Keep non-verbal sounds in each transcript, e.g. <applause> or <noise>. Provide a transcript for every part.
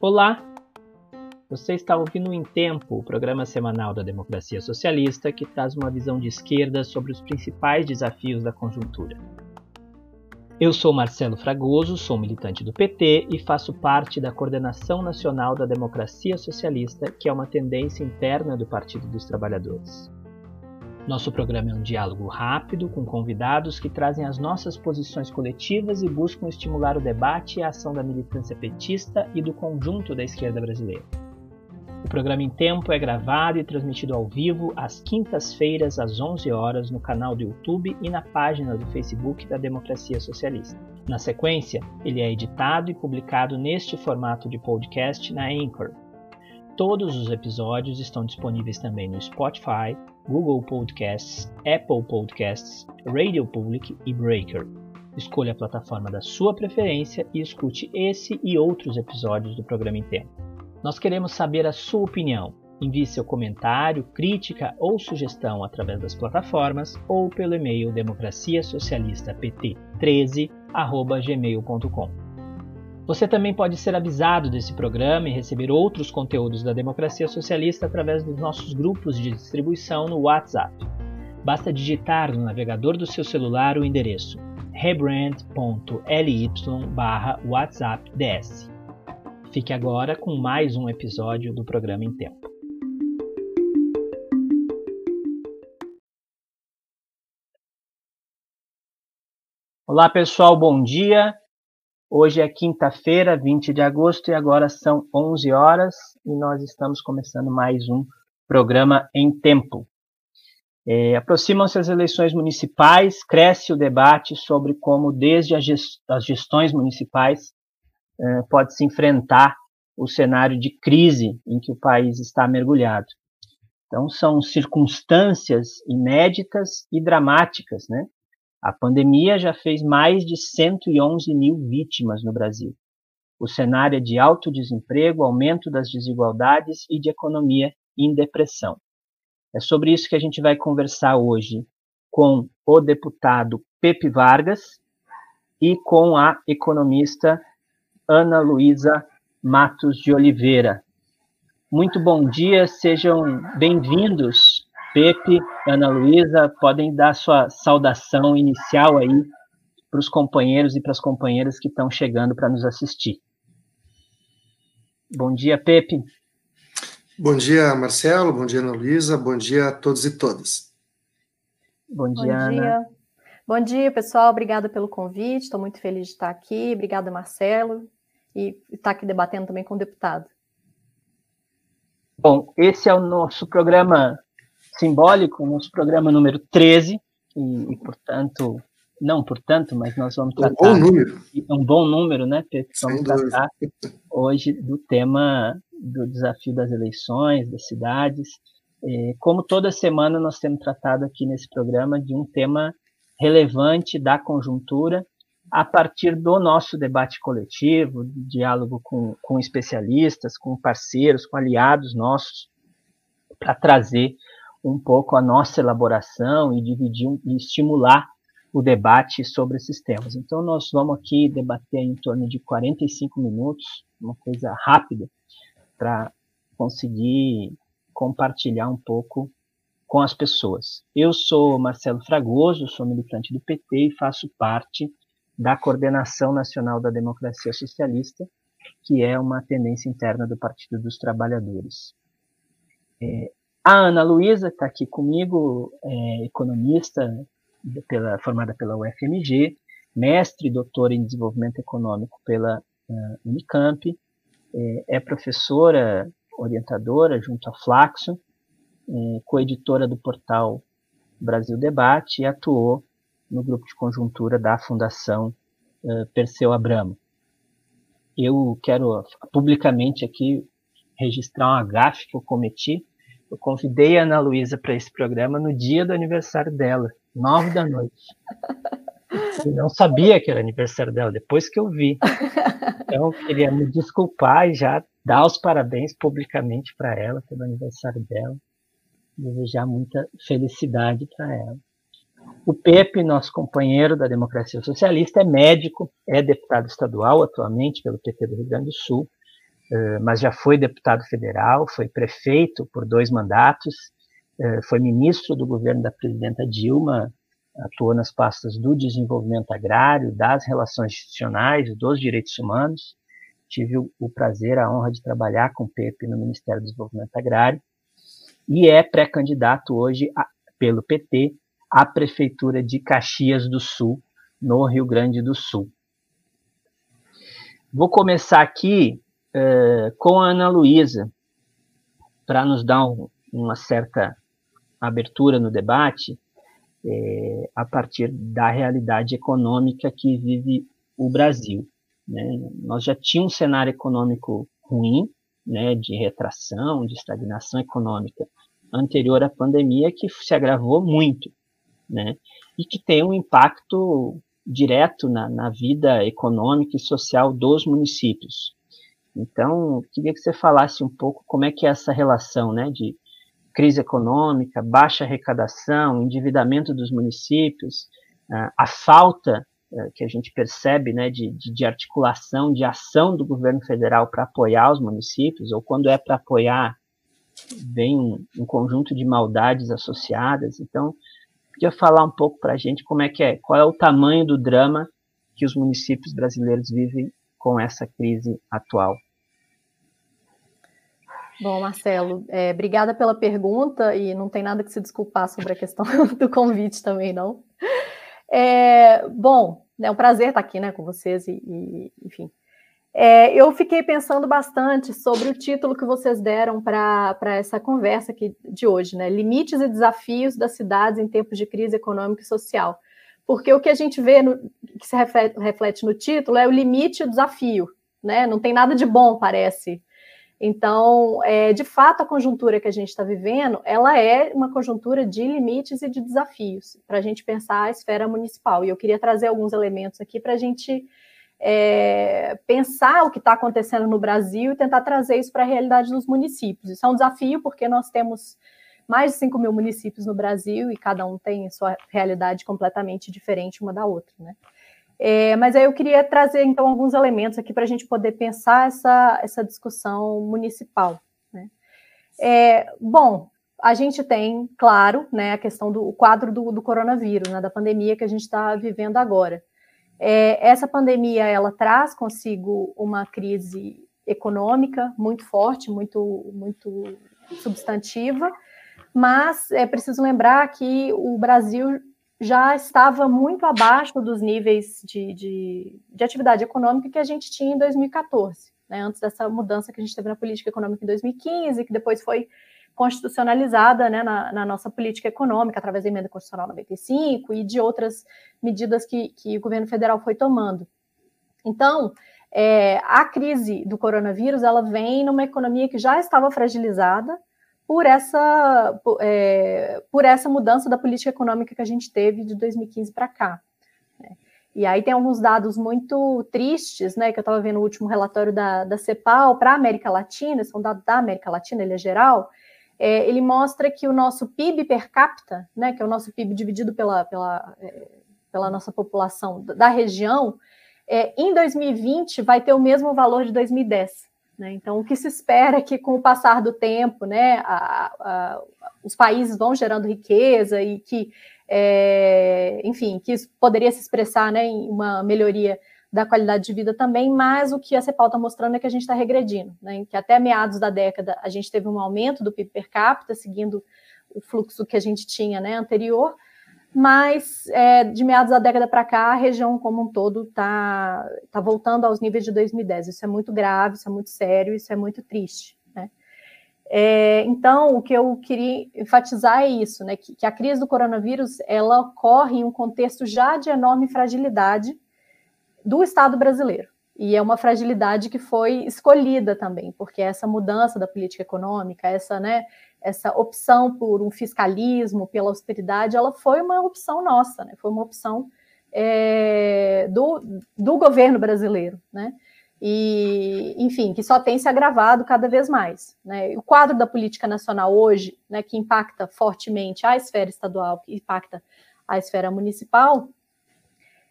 Olá! Você está ouvindo Em Tempo, o programa semanal da democracia socialista que traz uma visão de esquerda sobre os principais desafios da conjuntura. Eu sou Marcelo Fragoso, sou militante do PT e faço parte da Coordenação Nacional da Democracia Socialista, que é uma tendência interna do Partido dos Trabalhadores. Nosso programa é um diálogo rápido com convidados que trazem as nossas posições coletivas e buscam estimular o debate e a ação da militância petista e do conjunto da esquerda brasileira. O programa em tempo é gravado e transmitido ao vivo às quintas-feiras às 11 horas no canal do YouTube e na página do Facebook da Democracia Socialista. Na sequência, ele é editado e publicado neste formato de podcast na Anchor. Todos os episódios estão disponíveis também no Spotify, Google Podcasts, Apple Podcasts, Radio Public e Breaker. Escolha a plataforma da sua preferência e escute esse e outros episódios do programa tempo. Nós queremos saber a sua opinião. Envie seu comentário, crítica ou sugestão através das plataformas ou pelo e-mail democraciasocialista.pt13@gmail.com. Você também pode ser avisado desse programa e receber outros conteúdos da Democracia Socialista através dos nossos grupos de distribuição no WhatsApp. Basta digitar no navegador do seu celular o endereço rebrand.ly/whatsappds. Fique agora com mais um episódio do programa em tempo. Olá pessoal, bom dia. Hoje é quinta-feira, 20 de agosto, e agora são 11 horas e nós estamos começando mais um programa em tempo. É, Aproximam-se as eleições municipais, cresce o debate sobre como, desde as gestões municipais, é, pode se enfrentar o cenário de crise em que o país está mergulhado. Então, são circunstâncias inéditas e dramáticas, né? A pandemia já fez mais de 111 mil vítimas no Brasil. O cenário é de alto desemprego, aumento das desigualdades e de economia em depressão. É sobre isso que a gente vai conversar hoje com o deputado Pepe Vargas e com a economista Ana Luísa Matos de Oliveira. Muito bom dia, sejam bem-vindos Pepe, Ana Luísa, podem dar sua saudação inicial aí para os companheiros e para as companheiras que estão chegando para nos assistir. Bom dia, Pepe. Bom dia, Marcelo. Bom dia, Ana Luísa. Bom dia a todos e todas. Bom dia, Bom dia. Ana. Bom dia, pessoal. Obrigada pelo convite. Estou muito feliz de estar aqui. Obrigada, Marcelo. E estar aqui debatendo também com o deputado. Bom, esse é o nosso programa simbólico, nosso programa número 13, e, e, portanto, não portanto, mas nós vamos tratar. Um bom número. Um bom número, né, Pedro? Vamos tratar hoje do tema do desafio das eleições, das cidades. E, como toda semana nós temos tratado aqui nesse programa de um tema relevante da conjuntura a partir do nosso debate coletivo, diálogo com, com especialistas, com parceiros, com aliados nossos, para trazer um pouco a nossa elaboração e dividir e estimular o debate sobre esses temas. Então, nós vamos aqui debater em torno de 45 minutos, uma coisa rápida, para conseguir compartilhar um pouco com as pessoas. Eu sou Marcelo Fragoso, sou militante do PT e faço parte da Coordenação Nacional da Democracia Socialista, que é uma tendência interna do Partido dos Trabalhadores. É, a Ana Luísa está aqui comigo, é, economista pela, formada pela UFMG, mestre e doutora em desenvolvimento econômico pela uh, Unicamp, é, é, professora orientadora junto à Flaxo, é, coeditora do portal Brasil Debate e atuou no grupo de conjuntura da Fundação uh, Perseu Abramo. Eu quero publicamente aqui registrar um agafe que eu cometi eu convidei a Ana Luísa para esse programa no dia do aniversário dela, nove da noite. Eu não sabia que era aniversário dela, depois que eu vi. Então, eu queria me desculpar e já dar os parabéns publicamente para ela pelo aniversário dela. Desejar muita felicidade para ela. O Pepe, nosso companheiro da democracia socialista, é médico, é deputado estadual atualmente pelo PT do Rio Grande do Sul, mas já foi deputado federal, foi prefeito por dois mandatos, eh, foi ministro do governo da presidenta Dilma, atuou nas pastas do desenvolvimento agrário, das relações institucionais, dos direitos humanos. Tive o prazer, a honra de trabalhar com o Pepe no Ministério do Desenvolvimento Agrário e é pré-candidato hoje a, pelo PT à Prefeitura de Caxias do Sul, no Rio Grande do Sul. Vou começar aqui uh, com a Ana Luísa, para nos dar um, uma certa abertura no debate, é, a partir da realidade econômica que vive o Brasil. Né? Nós já tínhamos um cenário econômico ruim, né, de retração, de estagnação econômica anterior à pandemia, que se agravou muito né? E que tem um impacto direto na, na vida econômica e social dos municípios. Então, queria que você falasse um pouco como é que é essa relação, né, de crise econômica, baixa arrecadação, endividamento dos municípios, a falta eh, que a gente percebe, né, de, de articulação, de ação do governo federal para apoiar os municípios, ou quando é para apoiar, vem um, um conjunto de maldades associadas. Então, Podia falar um pouco para a gente como é que é, qual é o tamanho do drama que os municípios brasileiros vivem com essa crise atual? Bom, Marcelo, é, obrigada pela pergunta e não tem nada que se desculpar sobre a questão <laughs> do convite também, não. É, bom, é um prazer estar aqui né, com vocês e, e enfim, é, eu fiquei pensando bastante sobre o título que vocês deram para essa conversa aqui de hoje, né? Limites e desafios das cidades em tempos de crise econômica e social. Porque o que a gente vê, no, que se reflete, no título, é o limite e o desafio, né? Não tem nada de bom, parece. Então, é, de fato, a conjuntura que a gente está vivendo, ela é uma conjuntura de limites e de desafios para a gente pensar a esfera municipal. E eu queria trazer alguns elementos aqui para a gente é, pensar o que está acontecendo no Brasil e tentar trazer isso para a realidade dos municípios. Isso é um desafio, porque nós temos mais de 5 mil municípios no Brasil e cada um tem sua realidade completamente diferente uma da outra, né? É, mas aí eu queria trazer, então, alguns elementos aqui para a gente poder pensar essa, essa discussão municipal. Né? É, bom, a gente tem, claro, né, a questão do quadro do, do coronavírus, né, da pandemia que a gente está vivendo agora. É, essa pandemia ela traz consigo uma crise econômica muito forte, muito, muito substantiva, mas é preciso lembrar que o Brasil já estava muito abaixo dos níveis de, de, de atividade econômica que a gente tinha em 2014, né, antes dessa mudança que a gente teve na política econômica em 2015, que depois foi constitucionalizada né, na, na, nossa política econômica, através da emenda constitucional 95 e de outras medidas que, que o governo federal foi tomando. Então, é, a crise do coronavírus ela vem numa economia que já estava fragilizada por essa, por, é, por essa mudança da política econômica que a gente teve de 2015 para cá. Né. E aí tem alguns dados muito tristes, né, que eu estava vendo no último relatório da, da CEPAL para a América Latina, são dados da América Latina, ele é geral, é, ele mostra que o nosso PIB per capita, né, que é o nosso PIB dividido pela, pela, é, pela nossa população da região, é, em 2020 vai ter o mesmo valor de 2010. Né? Então, o que se espera é que, com o passar do tempo, né, a, a, os países vão gerando riqueza e que, é, enfim, que isso poderia se expressar né, em uma melhoria da qualidade de vida também, mas o que a CEPAL está mostrando é que a gente está regredindo, né? que até meados da década a gente teve um aumento do PIB per capita, seguindo o fluxo que a gente tinha né, anterior, mas é, de meados da década para cá, a região como um todo está tá voltando aos níveis de 2010. Isso é muito grave, isso é muito sério, isso é muito triste. Né? É, então, o que eu queria enfatizar é isso, né, que, que a crise do coronavírus ela ocorre em um contexto já de enorme fragilidade, do Estado brasileiro. E é uma fragilidade que foi escolhida também, porque essa mudança da política econômica, essa, né, essa opção por um fiscalismo, pela austeridade, ela foi uma opção nossa, né? foi uma opção é, do, do governo brasileiro, né? E, enfim, que só tem se agravado cada vez mais. Né? O quadro da política nacional hoje, né, que impacta fortemente a esfera estadual, que impacta à esfera municipal,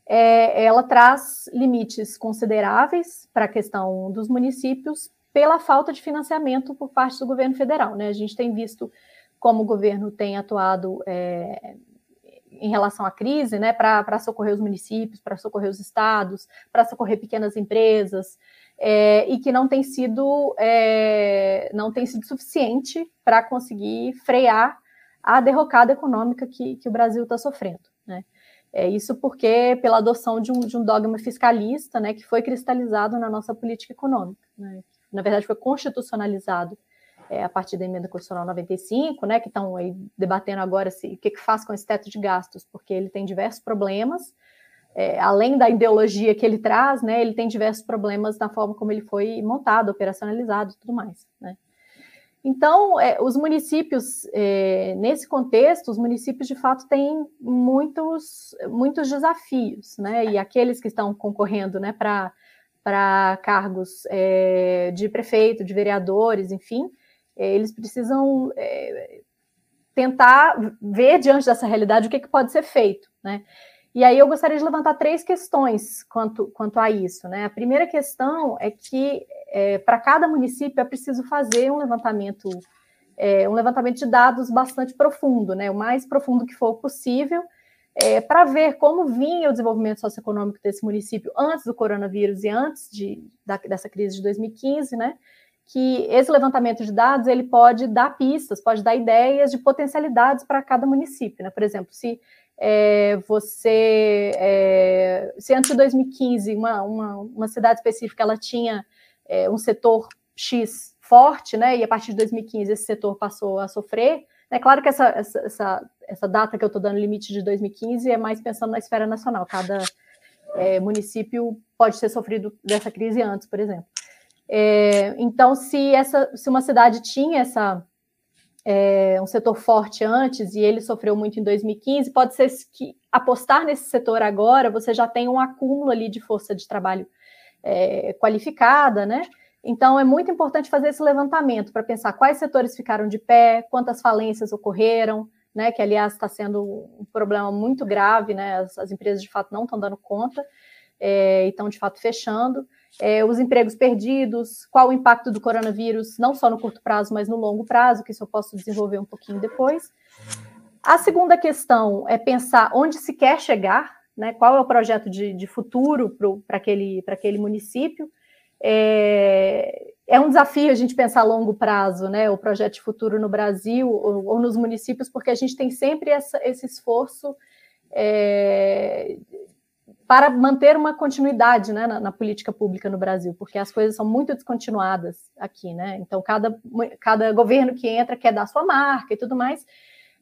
é, ela traz limites consideráveis para a questão dos municípios pela falta de financiamento por parte do governo federal. Né? A gente tem visto como o governo tem atuado é, em relação à crise, né, para socorrer os municípios, para socorrer os estados, para socorrer pequenas empresas, é, e que não tem sido é, não tem sido suficiente para conseguir frear a derrocada econômica que, que o Brasil está sofrendo. Né? É isso porque pela adoção de um, de um dogma fiscalista, né, que foi cristalizado na nossa política econômica, né? Na verdade foi constitucionalizado é, a partir da emenda constitucional 95, né, que estão aí debatendo agora se, o que, que faz com esse teto de gastos, porque ele tem diversos problemas, é, além da ideologia que ele traz, né, ele tem diversos problemas na forma como ele foi montado, operacionalizado e tudo mais, né. Então, é, os municípios, é, nesse contexto, os municípios de fato têm muitos, muitos desafios, né? E aqueles que estão concorrendo né, para cargos é, de prefeito, de vereadores, enfim, é, eles precisam é, tentar ver diante dessa realidade o que, que pode ser feito, né? E aí eu gostaria de levantar três questões quanto, quanto a isso, né? A primeira questão é que para cada município é preciso fazer um levantamento, um levantamento de dados bastante profundo, né? O mais profundo que for possível, é, para ver como vinha o desenvolvimento socioeconômico desse município antes do coronavírus e antes de, da, dessa crise de 2015, né? Que esse levantamento de dados ele pode dar pistas, pode dar ideias de potencialidades para cada município, né? Por exemplo, se é, você, é, se antes de 2015 uma, uma, uma cidade específica ela tinha é, um setor X forte, né, e a partir de 2015 esse setor passou a sofrer, é claro que essa, essa, essa, essa data que eu estou dando limite de 2015 é mais pensando na esfera nacional, cada é, município pode ter sofrido dessa crise antes, por exemplo. É, então, se, essa, se uma cidade tinha essa é, um setor forte antes e ele sofreu muito em 2015, pode ser que apostar nesse setor agora você já tem um acúmulo ali de força de trabalho é, qualificada, né? Então é muito importante fazer esse levantamento para pensar quais setores ficaram de pé, quantas falências ocorreram, né? Que aliás está sendo um problema muito grave, né? As, as empresas de fato não estão dando conta é, e estão de fato fechando é, os empregos perdidos, qual o impacto do coronavírus, não só no curto prazo, mas no longo prazo, que isso eu posso desenvolver um pouquinho depois. A segunda questão é pensar onde se quer chegar, né, qual é o projeto de, de futuro para aquele, aquele município. É, é, um desafio a gente pensar a longo prazo, né, o projeto de futuro no Brasil ou, ou nos municípios, porque a gente tem sempre essa, esse esforço é, para manter uma continuidade né, na, na, política pública no Brasil, porque as coisas são muito descontinuadas aqui, né? Então, cada, cada governo que entra quer dar sua marca e tudo mais.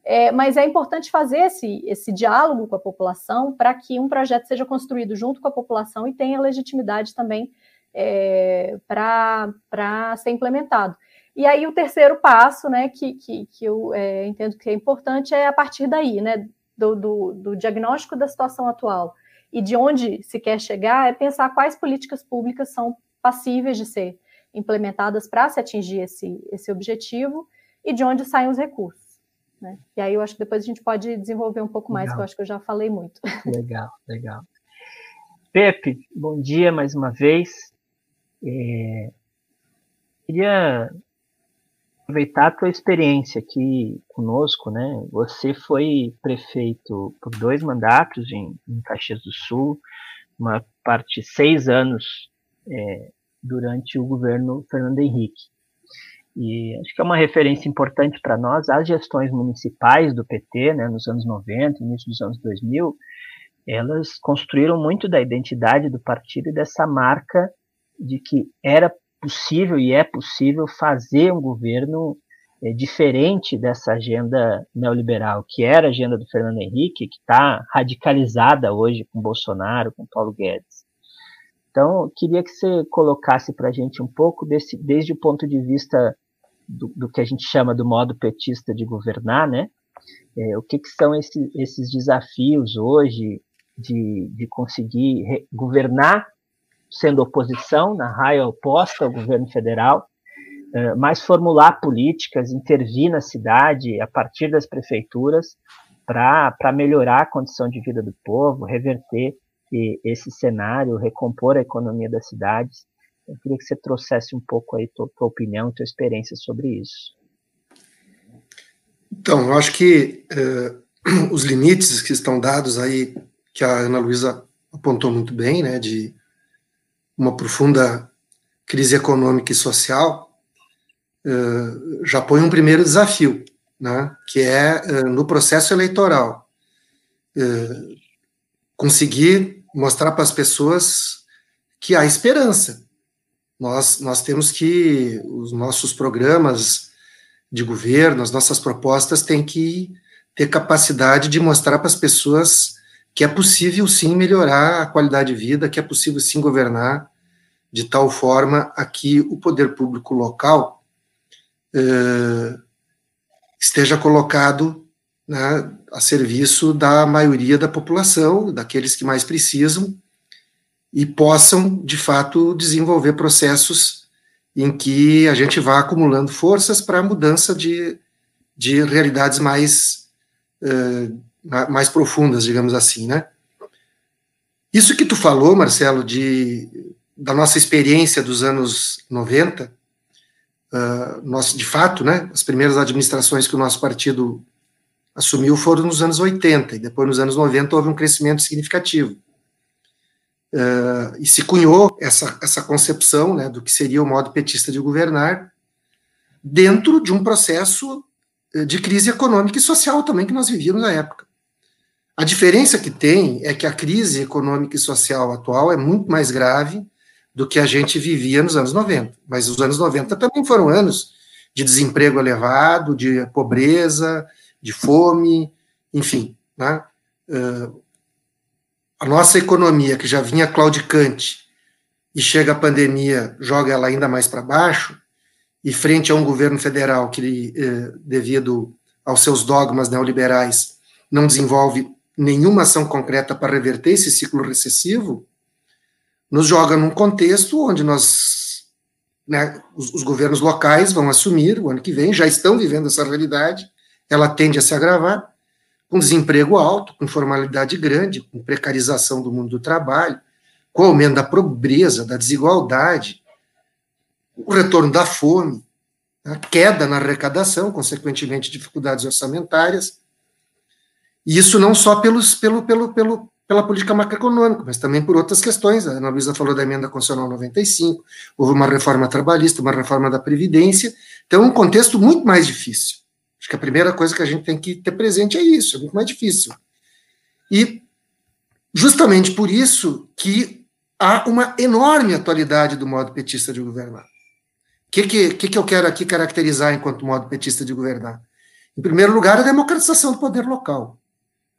É, mas é importante fazer esse, esse diálogo com a população para que um projeto seja construído junto com a população e tenha legitimidade também é, para ser implementado. E aí o terceiro passo, né, que, que, que eu é, entendo que é importante é a partir daí, né, do, do, do diagnóstico da situação atual e de onde se quer chegar é pensar quais políticas públicas são passíveis de ser implementadas para se atingir esse, esse objetivo e de onde saem os recursos. Né? E aí eu acho que depois a gente pode desenvolver um pouco mais, legal. que eu acho que eu já falei muito. Legal, legal. Pepe, bom dia mais uma vez. É, queria aproveitar a tua experiência aqui conosco, né? Você foi prefeito por dois mandatos em, em Caxias do Sul, uma parte seis anos é, durante o governo Fernando Henrique. E acho que é uma referência importante para nós, as gestões municipais do PT, né, nos anos 90, início dos anos 2000, elas construíram muito da identidade do partido e dessa marca de que era possível e é possível fazer um governo é, diferente dessa agenda neoliberal, que era a agenda do Fernando Henrique, que está radicalizada hoje com Bolsonaro, com Paulo Guedes. Então, queria que você colocasse para a gente um pouco desse, desde o ponto de vista do, do, que a gente chama do modo petista de governar, né? É, o que, que são esse, esses desafios hoje de, de conseguir governar sendo oposição, na raia oposta ao governo federal, eh, mas formular políticas, intervir na cidade a partir das prefeituras para melhorar a condição de vida do povo, reverter esse cenário, recompor a economia das cidades. Eu queria que você trouxesse um pouco aí tua, tua opinião, tua experiência sobre isso. Então, eu acho que uh, <clears throat> os limites que estão dados aí, que a Ana Luísa apontou muito bem, né, de uma profunda crise econômica e social, uh, já põe um primeiro desafio, né, que é, uh, no processo eleitoral, conseguir mostrar para as pessoas que há esperança. Nós, nós temos que, os nossos programas de governo, as nossas propostas têm que ter capacidade de mostrar para as pessoas que é possível sim melhorar a qualidade de vida, que é possível sim governar de tal forma a que o poder público local eh, esteja colocado né, a serviço da maioria da população, daqueles que mais precisam, e possam, de fato, desenvolver processos em que a gente vá acumulando forças para a mudança de, de realidades mais, uh, mais profundas, digamos assim, né? Isso que tu falou, Marcelo, de, da nossa experiência dos anos 90, uh, eh, nós, de fato, né, as primeiras administrações que o nosso partido assumiu foram nos anos 80, e depois nos anos 90 houve um crescimento significativo. Uh, e se cunhou essa, essa concepção né, do que seria o modo petista de governar dentro de um processo eh, de crise econômica e social também que nós vivíamos na época. A diferença que tem é que a crise econômica e social atual é muito mais grave do que a gente vivia nos anos 90. Mas os anos 90 também foram anos de desemprego elevado, de pobreza, de fome, enfim. Né? Uh, a nossa economia, que já vinha claudicante, e chega a pandemia, joga ela ainda mais para baixo, e frente a um governo federal que, uh, devido aos seus dogmas neoliberais, não desenvolve nenhuma ação concreta para reverter esse ciclo recessivo, nos joga num contexto onde nós, né, os, os, governos locais vão assumir o ano que vem, já estão vivendo essa realidade, ela tende a se agravar, com desemprego alto, com informalidade grande, com precarização do mundo do trabalho, com o aumento da pobreza, da desigualdade, o retorno da fome, a queda na arrecadação, consequentemente dificuldades orçamentárias. E isso não só pelos, pelo, pelo, pelo, pela política macroeconômica, mas também por outras questões. A Ana Luísa falou da emenda constitucional 95, houve uma reforma trabalhista, uma reforma da Previdência, então um contexto muito mais difícil. Acho que a primeira coisa que a gente tem que ter presente é isso, é muito mais difícil. E justamente por isso que há uma enorme atualidade do modo petista de governar. O que, que, que, eu quero aqui caracterizar enquanto modo petista de governar? Em primeiro lugar, a democratização do poder local.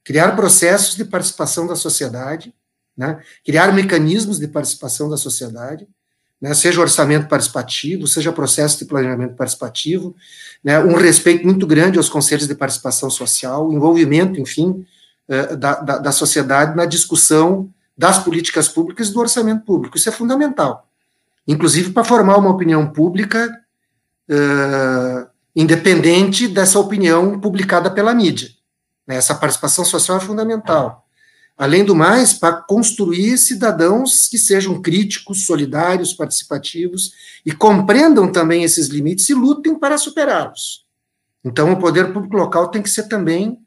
Criar processos de participação da sociedade, né? criar mecanismos de participação da sociedade, né, seja orçamento participativo, seja processo de planejamento participativo, né, um respeito muito grande aos conselhos de participação social, envolvimento, enfim, eh, da, da, da, sociedade na discussão das políticas públicas e do orçamento público. Isso é fundamental, inclusive para formar uma opinião pública uh, independente dessa opinião publicada pela mídia. Né, essa participação social é fundamental. Além do mais, para construir cidadãos que sejam críticos, solidários, participativos e compreendam também esses limites e lutem para superá-los. Então, o poder público local tem que ser também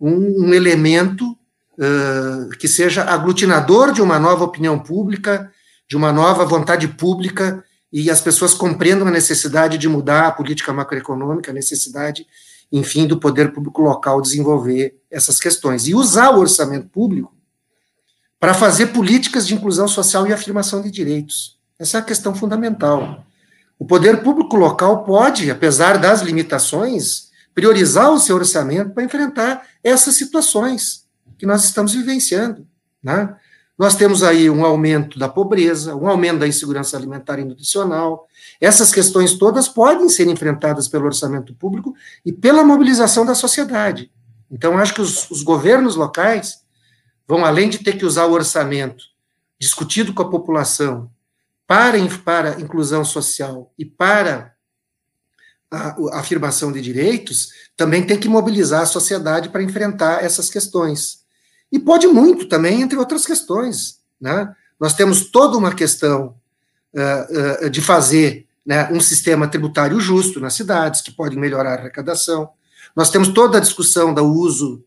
um, um elemento uh, que seja aglutinador de uma nova opinião pública, de uma nova vontade pública, e as pessoas compreendam a necessidade de mudar a política macroeconômica, a necessidade enfim, do poder público local desenvolver essas questões. E usar o orçamento público para fazer políticas de inclusão social e afirmação de direitos. Essa é a questão fundamental. O poder público local pode, apesar das limitações, priorizar o seu orçamento para enfrentar essas situações que nós estamos vivenciando. Né? Nós temos aí um aumento da pobreza, um aumento da insegurança alimentar e nutricional, essas questões todas podem ser enfrentadas pelo orçamento público e pela mobilização da sociedade. Então, acho que os, os governos locais vão, além de ter que usar o orçamento discutido com a população para, para inclusão social e para a, a afirmação de direitos, também tem que mobilizar a sociedade para enfrentar essas questões. E pode muito também, entre outras questões. Né? Nós temos toda uma questão uh, uh, de fazer né, um sistema tributário justo nas cidades, que pode melhorar a arrecadação. Nós temos toda a discussão do uso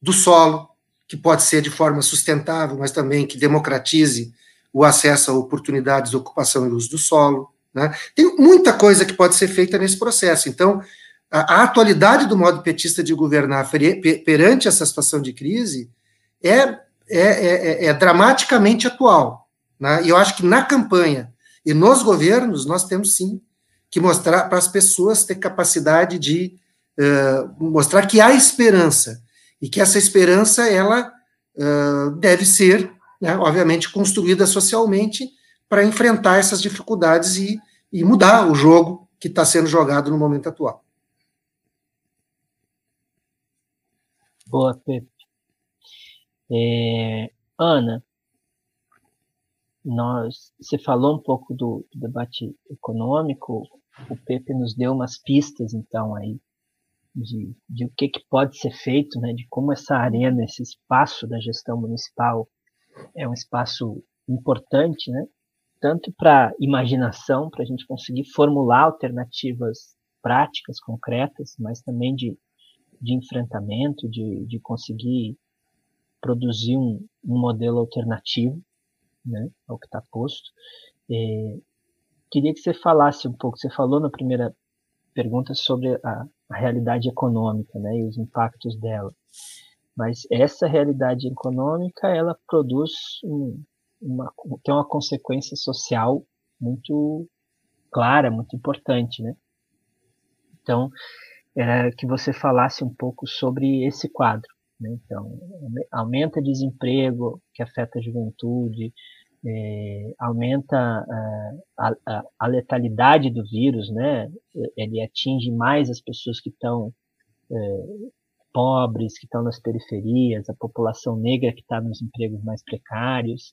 do solo, que pode ser de forma sustentável, mas também que democratize o acesso a oportunidades de ocupação e uso do solo. Né? Tem muita coisa que pode ser feita nesse processo. Então, a, a atualidade do modo petista de governar perante essa situação de crise é, é, é, é dramaticamente atual. Né? E eu acho que na campanha e nos governos nós temos sim que mostrar para as pessoas ter capacidade de uh, mostrar que há esperança e que essa esperança ela uh, deve ser, né, obviamente, construída socialmente para enfrentar essas dificuldades e, e mudar o jogo que está sendo jogado no momento atual. Boa, Pepe. É, Ana, nós, você falou um pouco do, do debate econômico, o Pepe nos deu umas pistas, então, aí, de, de o que, que pode ser feito, né, de como essa arena, esse espaço da gestão municipal é um espaço importante, né, tanto para imaginação, para a gente conseguir formular alternativas práticas, concretas, mas também de, de enfrentamento, de, de conseguir produzir um, um modelo alternativo né, ao que está posto. É, queria que você falasse um pouco, você falou na primeira pergunta sobre a, a realidade econômica né, e os impactos dela. Mas essa realidade econômica, ela produz um, uma, tem uma consequência social muito clara, muito importante, né? Então, era que você falasse um pouco sobre esse quadro. Né? Então, aumenta desemprego, que afeta a juventude, é, aumenta a, a, a, letalidade do vírus, né? Ele atinge mais as pessoas que estão é, pobres, que estão nas periferias, a população negra que está nos empregos mais precários.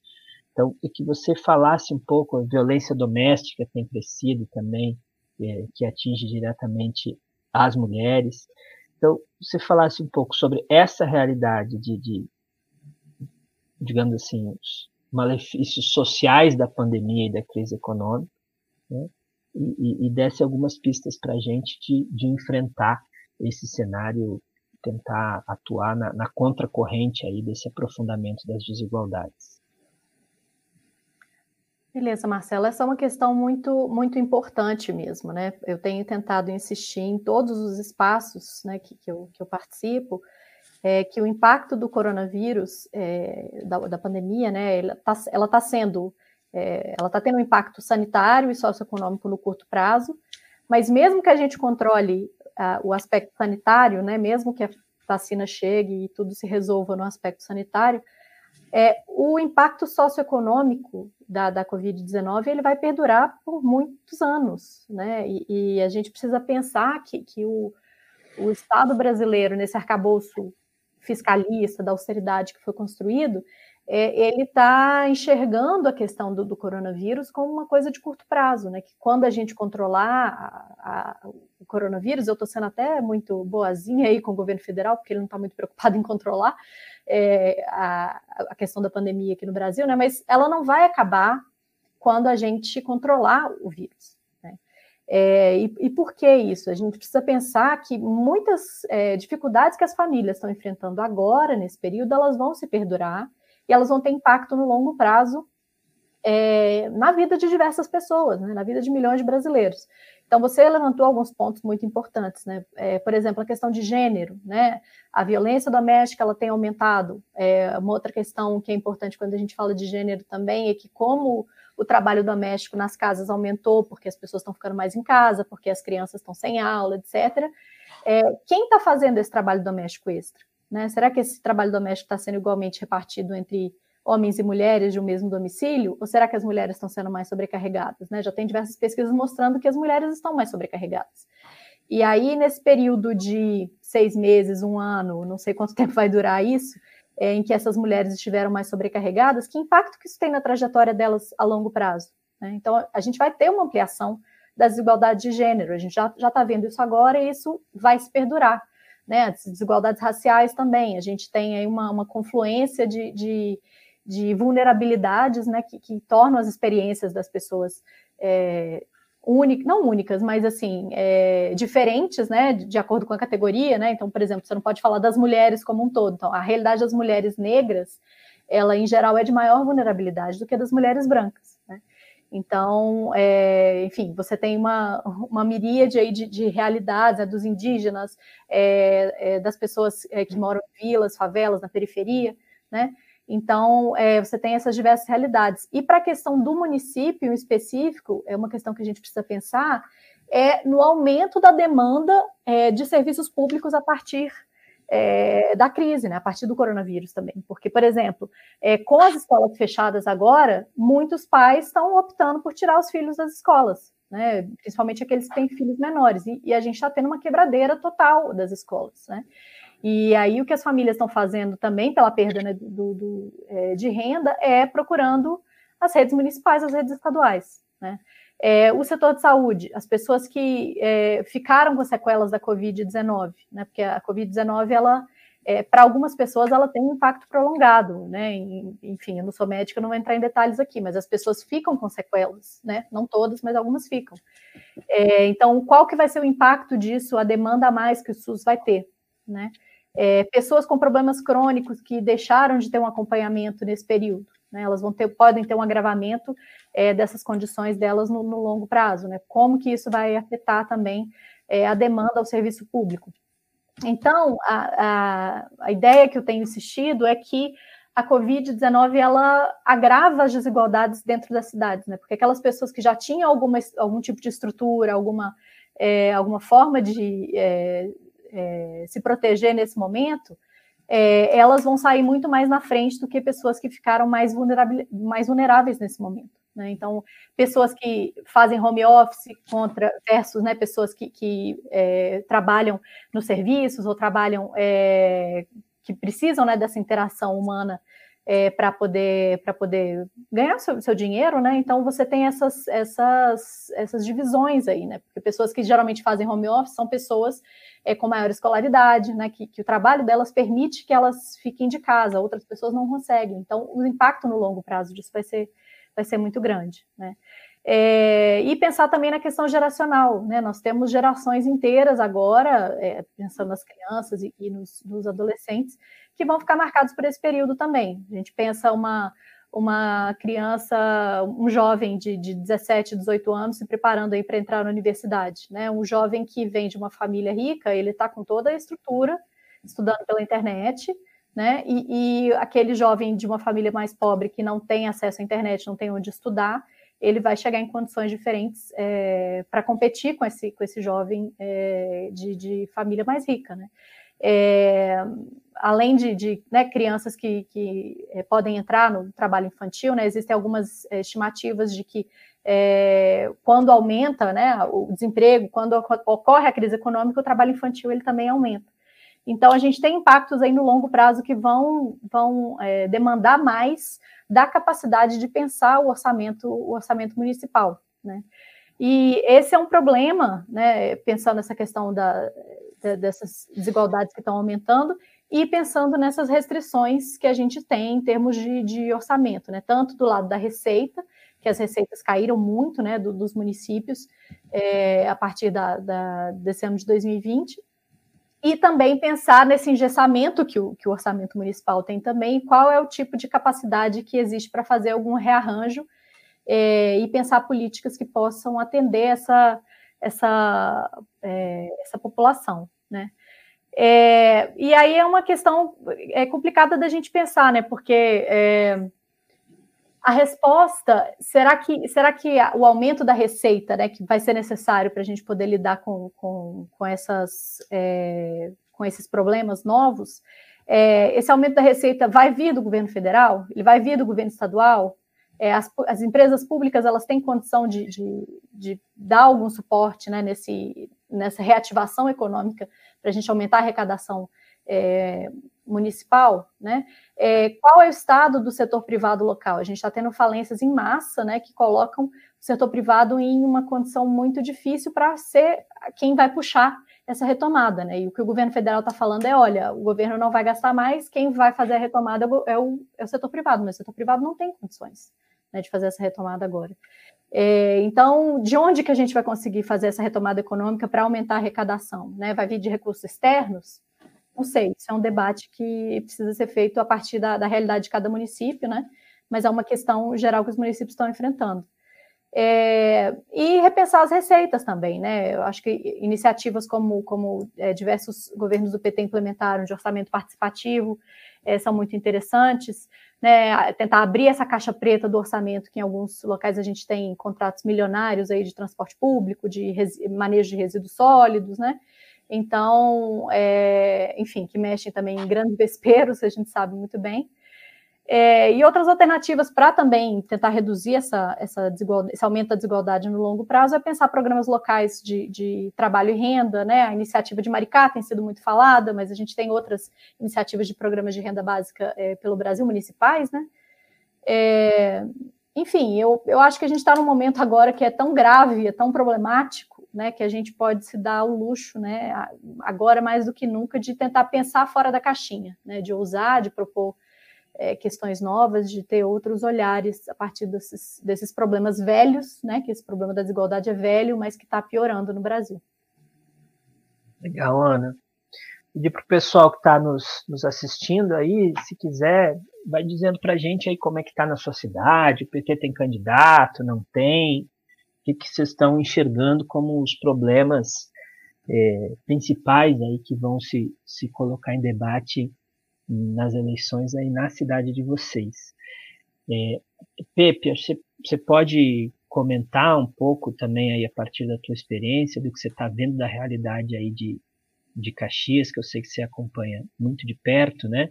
Então, e que você falasse um pouco, a violência doméstica tem crescido também, é, que atinge diretamente as mulheres. Então, você falasse um pouco sobre essa realidade de, de digamos assim, os, malefícios sociais da pandemia e da crise econômica, né? e, e, e desse algumas pistas para a gente de, de enfrentar esse cenário, tentar atuar na, na contracorrente aí desse aprofundamento das desigualdades. Beleza, Marcela, essa é uma questão muito, muito importante mesmo, né? Eu tenho tentado insistir em todos os espaços né, que, que, eu, que eu participo, é, que o impacto do coronavírus, é, da, da, pandemia, né, ela está tá sendo, é, ela está tendo um impacto sanitário e socioeconômico no curto prazo, mas mesmo que a gente controle uh, o aspecto sanitário, né, mesmo que a vacina chegue e tudo se resolva no aspecto sanitário, é, o impacto socioeconômico da, da Covid-19 ele vai perdurar por muitos anos, né? E, e a gente precisa pensar que, que o, o Estado brasileiro, nesse arcabouço fiscalista, da austeridade que foi construído, é, ele está enxergando a questão do, do, coronavírus como uma coisa de curto prazo, né? Que quando a gente controlar a, a, o coronavírus, eu estou sendo até muito boazinha aí com o governo federal, porque ele não está muito preocupado <laughs> em controlar é, a, a questão da pandemia aqui no Brasil, né? Mas ela não vai acabar quando a gente controlar o vírus. É, e, e, por que isso? A gente precisa pensar que muitas é, dificuldades que as famílias estão enfrentando agora, nesse período, elas vão se perdurar e elas vão ter impacto no longo prazo é, na vida de diversas pessoas, né, na vida de milhões de brasileiros. Então, você levantou alguns pontos muito importantes, né? É, por exemplo, a questão de gênero, né? A violência doméstica ela tem aumentado. É, uma outra questão que é importante quando a gente fala de gênero também é que como o trabalho doméstico nas casas aumentou porque as pessoas estão ficando mais em casa, porque as crianças estão sem aula, etc. É, quem está fazendo esse trabalho doméstico extra? Né? Será que esse trabalho doméstico está sendo igualmente repartido entre homens e mulheres de um mesmo domicílio? Ou será que as mulheres estão sendo mais sobrecarregadas? Né? Já tem diversas pesquisas mostrando que as mulheres estão mais sobrecarregadas. E aí, nesse período de seis meses, um ano, não sei quanto <laughs> tempo vai durar isso, é, em que essas mulheres estiveram mais sobrecarregadas, que impacto que isso tem na trajetória delas a longo prazo? Né? Então, a gente vai ter uma ampliação da desigualdade de gênero. A gente já está vendo isso agora e isso vai se perdurar. Né? As desigualdades raciais também. A gente tem aí uma, uma confluência de, de, de vulnerabilidades né, que, que, tornam as experiências das pessoas é, únicas, não únicas, mas assim, é, diferentes, né, de, de, acordo com a categoria, né? Então, por exemplo, você não pode falar das mulheres como um todo. Então, a realidade das mulheres negras, ela em geral é de maior vulnerabilidade do que a das mulheres brancas. Então, é, enfim, você tem uma, uma miríade aí de, de realidades né, dos indígenas, é, é das pessoas é, que moram em vilas, favelas, na periferia, né? Então, é, você tem essas diversas realidades. E para a questão do município em específico, é uma questão que a gente precisa pensar, é no aumento da demanda é, de serviços públicos a partir é, da crise, né, a partir do coronavírus também. Porque, por exemplo, é, com as escolas fechadas agora, muitos pais estão optando por tirar os filhos das escolas, né, principalmente aqueles que têm filhos menores. E, e a gente está tendo uma quebradeira total das escolas. Né? E aí o que as famílias estão fazendo também pela perda né, do, do é, de renda é procurando as redes municipais, as redes estaduais. Né? É, o setor de saúde, as pessoas que é, ficaram com sequelas da Covid-19, né? Porque a Covid-19, ela, é, para algumas pessoas, ela tem um impacto prolongado, né? Enfim, eu não sou médica, não vou entrar em detalhes aqui, mas as pessoas ficam com sequelas, né? Não todas, mas algumas ficam. É, então, qual que vai ser o impacto disso, a demanda a mais que o SUS vai ter, né? É, pessoas com problemas crônicos que deixaram de ter um acompanhamento nesse período, né? Elas vão ter, podem ter um agravamento é, dessas condições delas no, no, longo prazo, né? Como que isso vai afetar também é, a demanda ao serviço público. Então, a, a, a ideia que eu tenho insistido é que a Covid-19 ela agrava as desigualdades dentro das cidades, né? Porque aquelas pessoas que já tinham alguma, algum tipo de estrutura, alguma, é, alguma forma de se proteger nesse momento, é, elas vão sair muito mais na frente do que pessoas que ficaram mais, mais vulneráveis nesse momento. Né? Então, pessoas que fazem home office contra versus né, pessoas que, que é, trabalham nos serviços ou trabalham é, que precisam né, dessa interação humana é, para poder para poder ganhar seu, seu dinheiro, né? Então você tem essas, essas, essas divisões aí, né? Porque pessoas que geralmente fazem home office são pessoas é, com maior escolaridade, né? Que, que o trabalho delas permite que elas fiquem de casa, outras pessoas não conseguem. Então o impacto no longo prazo disso vai ser vai ser muito grande, né? É, e pensar também na questão geracional, né? Nós temos gerações inteiras agora, é, pensando nas crianças e, e nos, nos, adolescentes, que vão ficar marcados por esse período também. A gente pensa uma, uma criança, um jovem de, de 17, 18 anos se preparando aí para entrar na universidade, né? Um jovem que vem de uma família rica, ele está com toda a estrutura, estudando pela internet, né? E, e, aquele jovem de uma família mais pobre que não tem acesso à internet, não tem onde estudar, ele vai chegar em condições diferentes é, para competir com esse, com esse jovem é, de, de, família mais rica, né? É, além de, de né, crianças que, que é, podem entrar no trabalho infantil, né, existem algumas é, estimativas de que é, quando aumenta né, o desemprego, quando ocorre a crise econômica, o trabalho infantil ele também aumenta. Então, a gente tem impactos aí no longo prazo que vão, vão é, demandar mais da capacidade de pensar o orçamento, o orçamento municipal, né? E esse é um problema, né, pensando nessa questão da, da, dessas desigualdades que estão aumentando e pensando nessas restrições que a gente tem em termos de, de orçamento, né, tanto do lado da receita, que as receitas caíram muito, né, do, dos municípios é, a partir da, da, desse ano de 2020, e também pensar nesse engessamento que o, que o orçamento municipal tem também, qual é o tipo de capacidade que existe para fazer algum rearranjo é, e pensar políticas que possam atender essa, essa, é, essa população, né? É, e aí é uma questão é complicada da gente pensar, né? Porque é, a resposta será que será que o aumento da receita, né, que vai ser necessário para a gente poder lidar com, com, com essas é, com esses problemas novos, é, esse aumento da receita vai vir do governo federal? Ele vai vir do governo estadual? É, as, as, empresas públicas elas têm condição de, de, de dar algum suporte né, nesse, nessa reativação econômica para a gente aumentar a arrecadação é, municipal, né? É, qual é o estado do setor privado local? A gente está tendo falências em massa, né, que colocam o setor privado em uma condição muito difícil para ser quem vai puxar essa retomada, né? E o que o governo federal está falando é, olha, o governo não vai gastar mais, quem vai fazer a retomada é o, é o setor privado, mas o setor privado não tem condições né, de fazer essa retomada agora. É, então, de onde que a gente vai conseguir fazer essa retomada econômica para aumentar a arrecadação? Né? Vai vir de recursos externos? Não sei, isso é um debate que precisa ser feito a partir da, da realidade de cada município, né? mas é uma questão geral que os municípios estão enfrentando. É, e repensar as receitas também, né? Eu acho que iniciativas como, como é, diversos governos do PT implementaram de orçamento participativo é, são muito interessantes né, tentar abrir essa caixa preta do orçamento, que em alguns locais a gente tem contratos milionários aí de transporte público, de manejo de resíduos sólidos, né? Então, é, enfim, que mexem também em grandes <laughs> vesperos, a gente sabe muito bem. É, e outras alternativas para também tentar reduzir essa, essa desigualdade, esse aumento da desigualdade no longo prazo é pensar programas locais de, de, trabalho e renda, né? A iniciativa de Maricá tem sido muito falada, mas a gente tem outras iniciativas de programas de renda básica é, pelo Brasil, municipais, né? É, enfim, eu, eu acho que a gente está num momento agora que é tão grave, é tão problemático, né, que a gente pode se dar o luxo, né, agora mais do que nunca, de tentar pensar fora da caixinha, né, de ousar, de propor é, questões novas, de ter outros olhares a partir desses, desses problemas velhos, né? Que esse problema da desigualdade é velho, mas que está piorando no Brasil. Legal, Ana. Pedir para o pessoal que está nos, nos assistindo aí, se quiser, vai dizendo para a gente aí como é que está na sua cidade, o PT tem candidato, não tem, o que, que vocês estão enxergando como os problemas é, principais aí que vão se, se colocar em debate nas eleições aí na cidade de vocês. É, Pepe, você, pode comentar um pouco também aí a partir da tua experiência, do que você está vendo da realidade aí de, de Caxias, que eu sei que você acompanha muito de perto, né?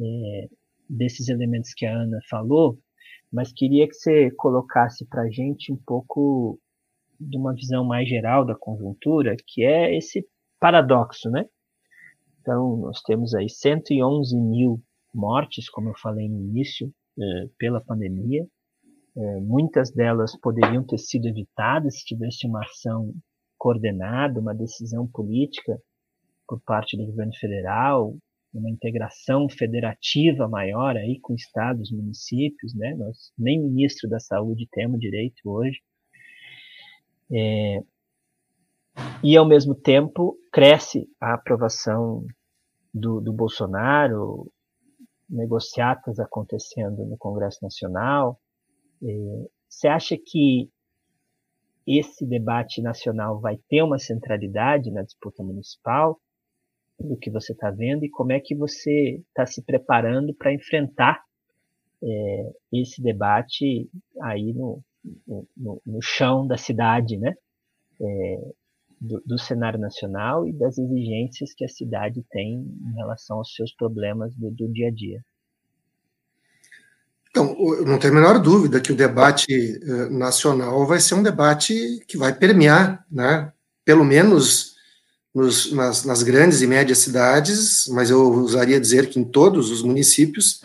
É, desses elementos que a Ana falou, mas queria que você colocasse para a gente um pouco de uma visão mais geral da conjuntura, que é esse paradoxo, né? Então, nós temos aí 111 mil mortes, como eu falei no início, eh, pela pandemia. Eh, muitas delas poderiam ter sido evitadas se tivesse uma ação coordenada, uma decisão política por parte do governo federal, uma integração federativa maior aí com estados, municípios, né? Nós nem ministro da saúde temos direito hoje. É, e, ao mesmo tempo, cresce a aprovação do, do Bolsonaro, negociatas acontecendo no Congresso Nacional. É, você acha que esse debate nacional vai ter uma centralidade na disputa municipal, do que você está vendo, e como é que você está se preparando para enfrentar é, esse debate aí no, no, no, chão da cidade, né? É, do, do, cenário nacional e das exigências que a cidade tem em relação aos seus problemas do, do dia a dia. Então, não tenho a menor dúvida que o debate uh, nacional vai ser um debate que vai permear, né, pelo menos nos, nas, nas, grandes e médias cidades, mas eu usaria dizer que em todos os municípios,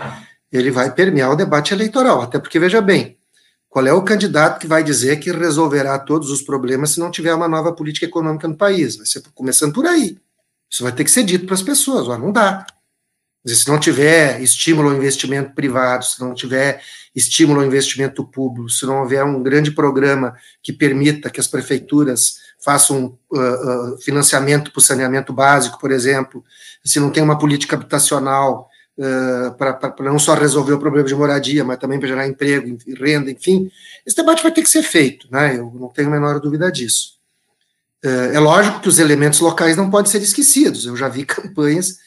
ele vai permear o debate eleitoral, até porque, veja bem, qual é o candidato que vai dizer que resolverá todos os problemas se não tiver uma nova política econômica no país? Vai ser começando por aí. Isso vai ter que ser dito para as pessoas. Não dá. Se não tiver estímulo ao investimento privado, se não tiver estímulo ao investimento público, se não houver um grande programa que permita que as prefeituras façam uh, uh, financiamento para o saneamento básico, por exemplo, se não tem uma política habitacional uh, para não só resolver o problema de moradia, mas também para gerar emprego renda, enfim, esse debate vai ter que ser feito, né? Eu não tenho a menor dúvida disso. Uh, é lógico que os elementos locais não podem ser esquecidos. Eu já vi <laughs> campanhas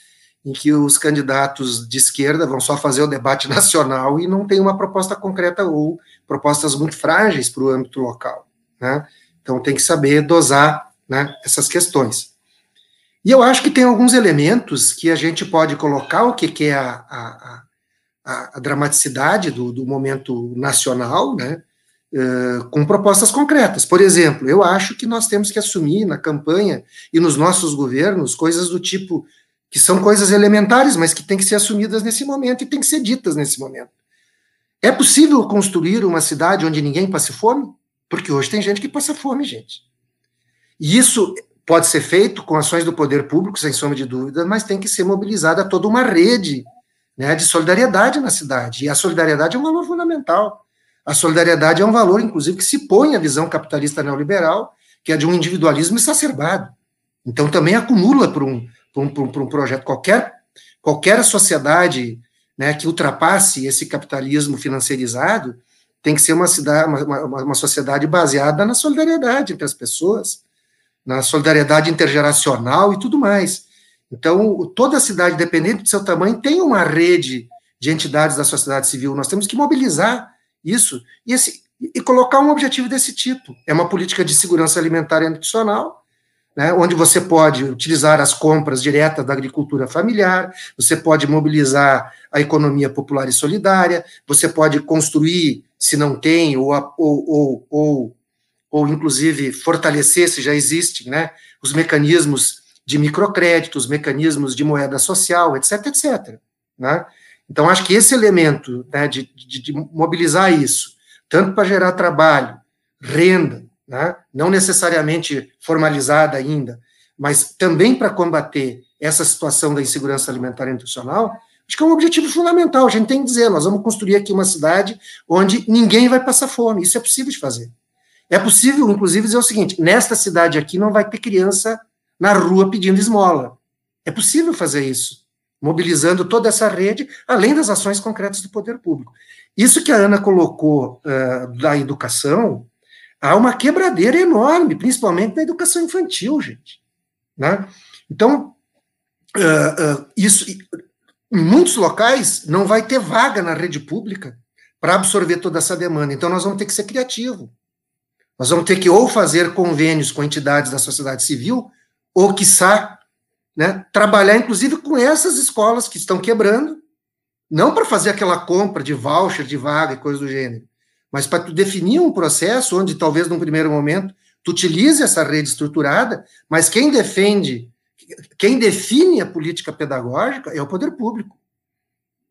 em que os candidatos de esquerda vão só fazer o debate <laughs> nacional e não tem uma proposta concreta ou propostas muito frágeis para o âmbito local, né? Então tem que saber dosar né, essas questões. E eu acho que tem alguns elementos que a gente pode colocar, o que, que é a, a, a, a dramaticidade do, do, momento nacional, né, uh, com propostas concretas. Por exemplo, eu acho que nós temos que assumir na campanha e nos nossos governos coisas do tipo que são coisas elementares, mas que têm que ser assumidas nesse momento e têm que ser ditas nesse momento. É possível construir uma cidade onde ninguém passe fome? Porque hoje tem gente que passa fome, gente. E isso pode ser feito com ações do poder público, sem sombra de dúvida, mas tem que ser mobilizada toda uma rede né, de solidariedade na cidade. E a solidariedade é um valor fundamental. A solidariedade é um valor, inclusive, que se põe à visão capitalista neoliberal, que é de um individualismo exacerbado. Então, também acumula por um, um, um projeto. Qualquer, qualquer sociedade né, que ultrapasse esse capitalismo financiarizado tem que ser uma, cidade, uma, uma, uma sociedade baseada na solidariedade entre as pessoas, na solidariedade intergeracional e tudo mais. Então, toda cidade, dependendo do seu tamanho, tem uma rede de entidades da sociedade civil. Nós temos que mobilizar isso e, esse, e colocar um objetivo desse tipo. É uma política de segurança alimentar e nutricional, né, onde você pode utilizar as compras diretas da agricultura familiar, você pode mobilizar a economia popular e solidária, você pode construir, se não tem, ou, ou, ou, ou, ou inclusive fortalecer, se já existem, né, os mecanismos de microcréditos, mecanismos de moeda social, etc, etc. Né? Então, acho que esse elemento né, de, de, de mobilizar isso, tanto para gerar trabalho, renda, né, não necessariamente formalizada ainda, mas também para combater essa situação da insegurança alimentar e nutricional, acho que é um objetivo fundamental. A gente tem que dizer, nós vamos construir aqui uma cidade onde ninguém vai passar fome. Isso é possível de fazer. É possível, inclusive, dizer o seguinte: nesta cidade aqui não vai ter criança na rua pedindo esmola. É possível fazer isso, mobilizando toda essa rede, além das ações concretas do poder público. Isso que a Ana colocou uh, da educação, há uma quebradeira enorme, principalmente na educação infantil, gente. Né? Então, uh, uh, isso, em muitos locais, não vai ter vaga na rede pública para absorver toda essa demanda. Então, nós vamos ter que ser criativos. Nós vamos ter que ou fazer convênios com entidades da sociedade civil ou, quiçá, né, trabalhar inclusive com essas escolas que estão quebrando, não para fazer aquela compra de voucher, de vaga e coisa do gênero, mas para tu definir um processo onde talvez num primeiro momento tu utilize essa rede estruturada, mas quem defende, quem define a política pedagógica é o poder público.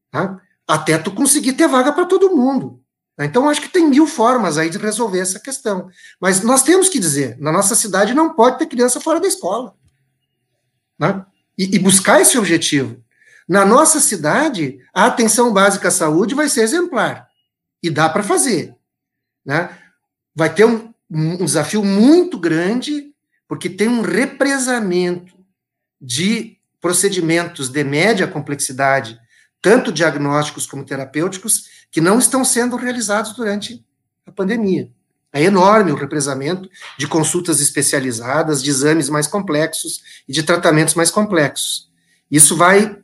Tá? Até tu conseguir ter vaga para todo mundo. Então, acho que tem mil formas aí de resolver essa questão. Mas nós temos que dizer, na nossa cidade não pode ter criança fora da escola. Né? E, e buscar esse objetivo. Na nossa cidade, a atenção básica à saúde vai ser exemplar. E dá para fazer. Né? Vai ter um, um desafio muito grande, porque tem um represamento de procedimentos de média complexidade, tanto diagnósticos como terapêuticos, que não estão sendo realizados durante a pandemia. É enorme o represamento de consultas especializadas, de exames mais complexos e de tratamentos mais complexos. Isso vai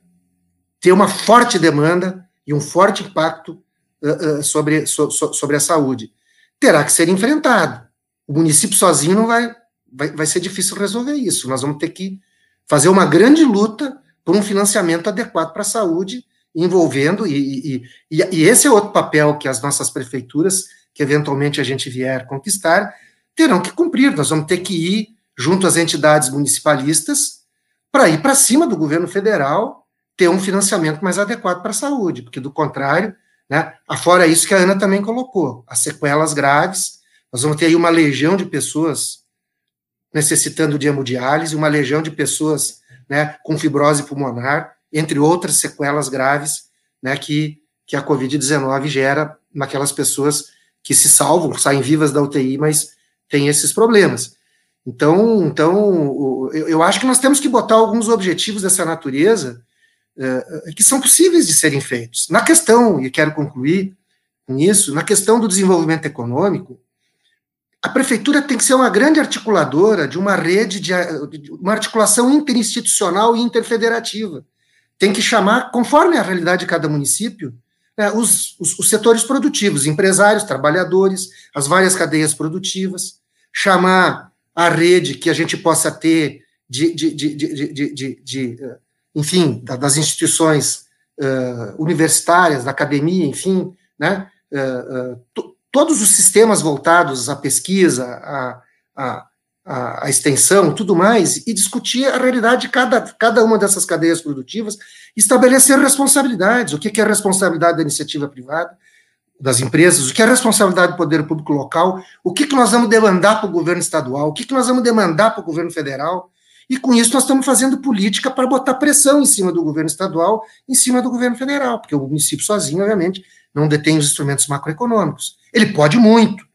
ter uma forte demanda e um forte impacto uh, uh, sobre, so, so, sobre a saúde. Terá que ser enfrentado. O município sozinho não vai, vai, vai ser difícil resolver isso. Nós vamos ter que fazer uma grande luta por um financiamento adequado para a saúde envolvendo, e, e, e, esse é outro papel que as nossas prefeituras, que eventualmente a gente vier conquistar, terão que cumprir. Nós vamos ter que ir junto às entidades municipalistas para ir para cima do governo federal ter um financiamento mais adequado para a saúde, porque do contrário, né, afora isso que a Ana também colocou, as sequelas graves, nós vamos ter aí uma legião de pessoas necessitando de hemodiálise, uma legião de pessoas né, com fibrose pulmonar, entre outras sequelas graves né, que, que a Covid-19 gera naquelas pessoas que se salvam, saem vivas da UTI, mas têm esses problemas. Então, então eu, eu acho que nós temos que botar alguns objetivos dessa natureza é, que são possíveis de serem feitos. Na questão, e quero concluir com isso, na questão do desenvolvimento econômico, a prefeitura tem que ser uma grande articuladora de uma rede de uma articulação interinstitucional e interfederativa tem que chamar, conforme a realidade de cada município, né, os, os, os, setores produtivos, empresários, trabalhadores, as várias cadeias produtivas, chamar a rede que a gente possa ter de, de, de, de eh, enfim, das instituições uh, universitárias, da academia, enfim, né, uh, uh, todos os sistemas voltados à pesquisa, a, a, a, a, extensão, tudo mais, e discutir a realidade de cada, cada uma dessas cadeias produtivas, estabelecer responsabilidades, o que, que é responsabilidade da iniciativa privada, das empresas, o que é responsabilidade do poder público local, o que, que nós vamos demandar para o governo estadual, o que, que nós vamos demandar para o governo federal, e com isso nós estamos fazendo política para botar pressão em cima do governo estadual, em cima do governo federal, porque o município sozinho, obviamente, não detém os instrumentos macroeconômicos. Ele pode muito.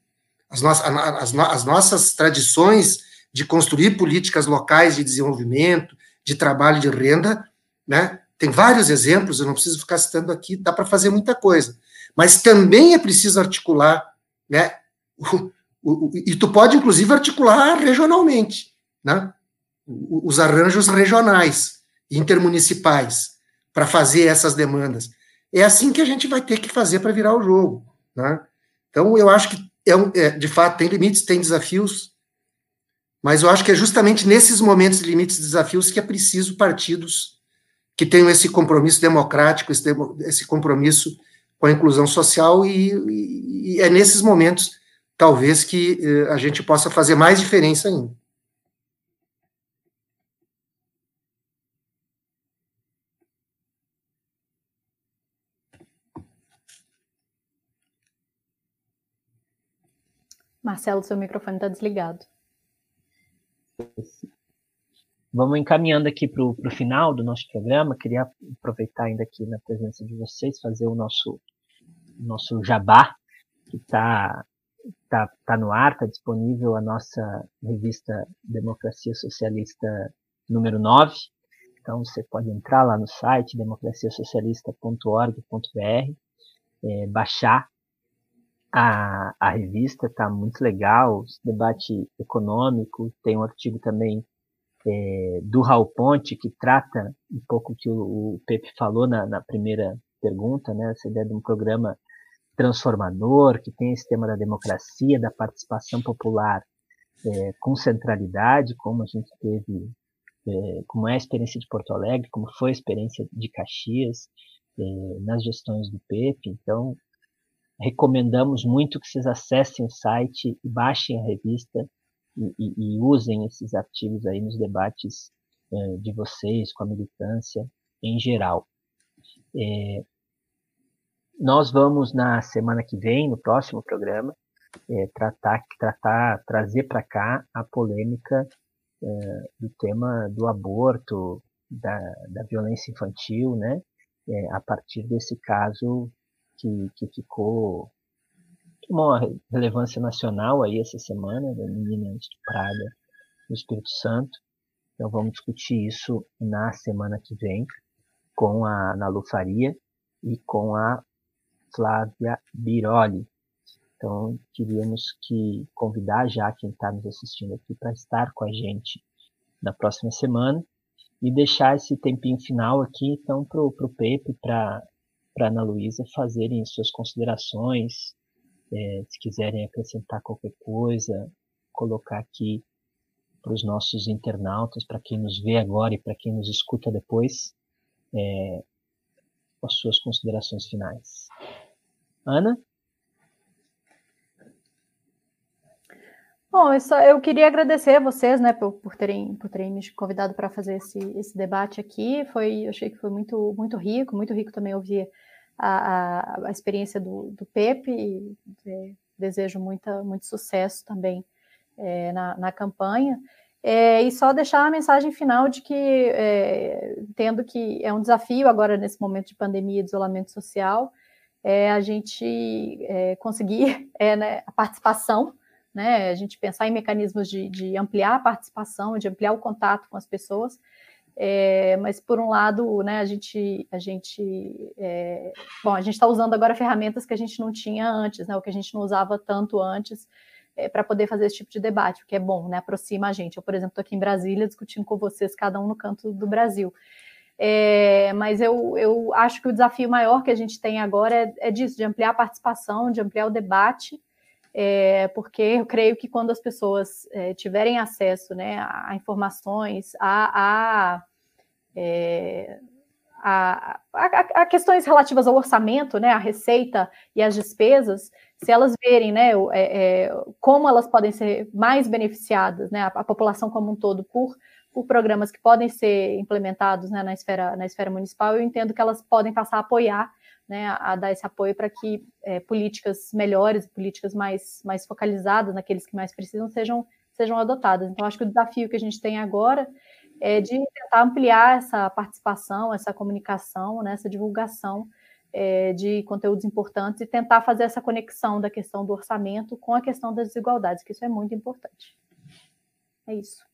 As, no as, as nossas tradições de construir políticas locais de desenvolvimento, de trabalho de renda, né? Tem vários exemplos, eu não preciso ficar citando aqui, dá para fazer muita coisa. Mas também é preciso articular, né? O, o, e tu pode, inclusive, articular regionalmente, né? Os arranjos regionais, intermunicipais, para fazer essas demandas. É assim que a gente vai ter que fazer para virar o jogo, né? Então, eu acho que, é, um, é, de fato, tem limites, tem desafios, mas eu acho que é justamente nesses momentos de limites e desafios que é preciso partidos que tenham esse compromisso democrático, esse, esse compromisso com a inclusão social, e, e, e é nesses momentos, talvez, que eh, a gente possa fazer mais diferença ainda. Marcelo, seu microfone está desligado. Vamos encaminhando aqui para o final do nosso programa. Queria aproveitar ainda aqui na presença de vocês, fazer o nosso, nosso jabá, que está tá, tá no ar, está disponível a nossa revista Democracia Socialista número 9. Então você pode entrar lá no site democraciasocialista.org.br, é, baixar a, a revista, está muito legal, debate econômico, tem um artigo também é, do Raul Ponte, que trata um pouco que o, o Pepe falou na, na, primeira pergunta, né, essa ideia de um programa transformador, que tem esse tema da democracia, da participação popular é, com centralidade, como a gente teve, é, como é a experiência de Porto Alegre, como foi a experiência de Caxias, é, nas gestões do Pepe. Então, recomendamos muito que vocês acessem o site, baixem a revista, e, e, e usem esses artigos aí nos debates é, de vocês com a militância em geral. É, nós vamos na semana que vem, no próximo programa, é, tratar, tratar, trazer para cá a polêmica do tema do aborto, da, da violência infantil, né? a partir desse caso que, que ficou uma relevância nacional aí essa semana, da menina estuprada no Espírito Santo. Então vamos discutir isso na semana que vem com a Nalu Faria e com a Flávia Biroli. Então queríamos que convidar já quem está nos assistindo aqui para estar com a gente na próxima semana e deixar esse tempinho final aqui então para o Pepe, para a Ana Luísa fazerem suas considerações, é, se quiserem acrescentar qualquer coisa, colocar aqui para os nossos internautas, para quem nos vê agora e para quem nos escuta depois, é, as suas considerações finais. Ana? Bom, eu, só, eu queria agradecer a vocês, né, por, por, terem, por terem me convidado para fazer esse, esse debate aqui. Foi, eu achei que foi muito, muito rico, muito rico também ouvir a, a, experiência do, do Pepe e é, desejo muita, muito sucesso também é, na, na, campanha. É, e só deixar a mensagem final de que, é, entendo que é um desafio agora nesse momento de pandemia e de isolamento social, é, a gente é, conseguir <laughs> é, né, a participação, né, a gente pensar em mecanismos de, de ampliar a participação, de ampliar o contato com as pessoas, é, mas por um lado, né, a gente, a gente, é, bom, a gente está usando agora ferramentas que a gente não tinha antes, né, o que a gente não usava tanto antes, é, para poder fazer esse tipo de debate, o que é bom, né, aproxima a gente. Eu, por exemplo, estou aqui em Brasília discutindo com vocês, cada um no canto do Brasil. É, mas eu, eu acho que o desafio maior que a gente tem agora é, é disso, de ampliar a participação, de ampliar o debate, é, porque eu creio que quando as pessoas é, tiverem acesso né, a, informações, a, a, é, a, a, questões relativas ao orçamento, né, a receita e as despesas, se elas verem né, é, é, como elas podem ser mais beneficiadas, né, a, a, população como um todo, por, por programas que podem ser implementados né, na, esfera, na esfera municipal, eu entendo que elas podem passar a apoiar, né, a, dar esse apoio para que é, políticas melhores, políticas mais, mais focalizadas naqueles que mais precisam, sejam, sejam adotadas. Então, acho que o desafio que a gente tem agora é de tentar ampliar essa participação, essa comunicação, né, essa divulgação é, de conteúdos importantes e tentar fazer essa conexão da questão do orçamento com a questão das desigualdades, que isso é muito importante. É isso.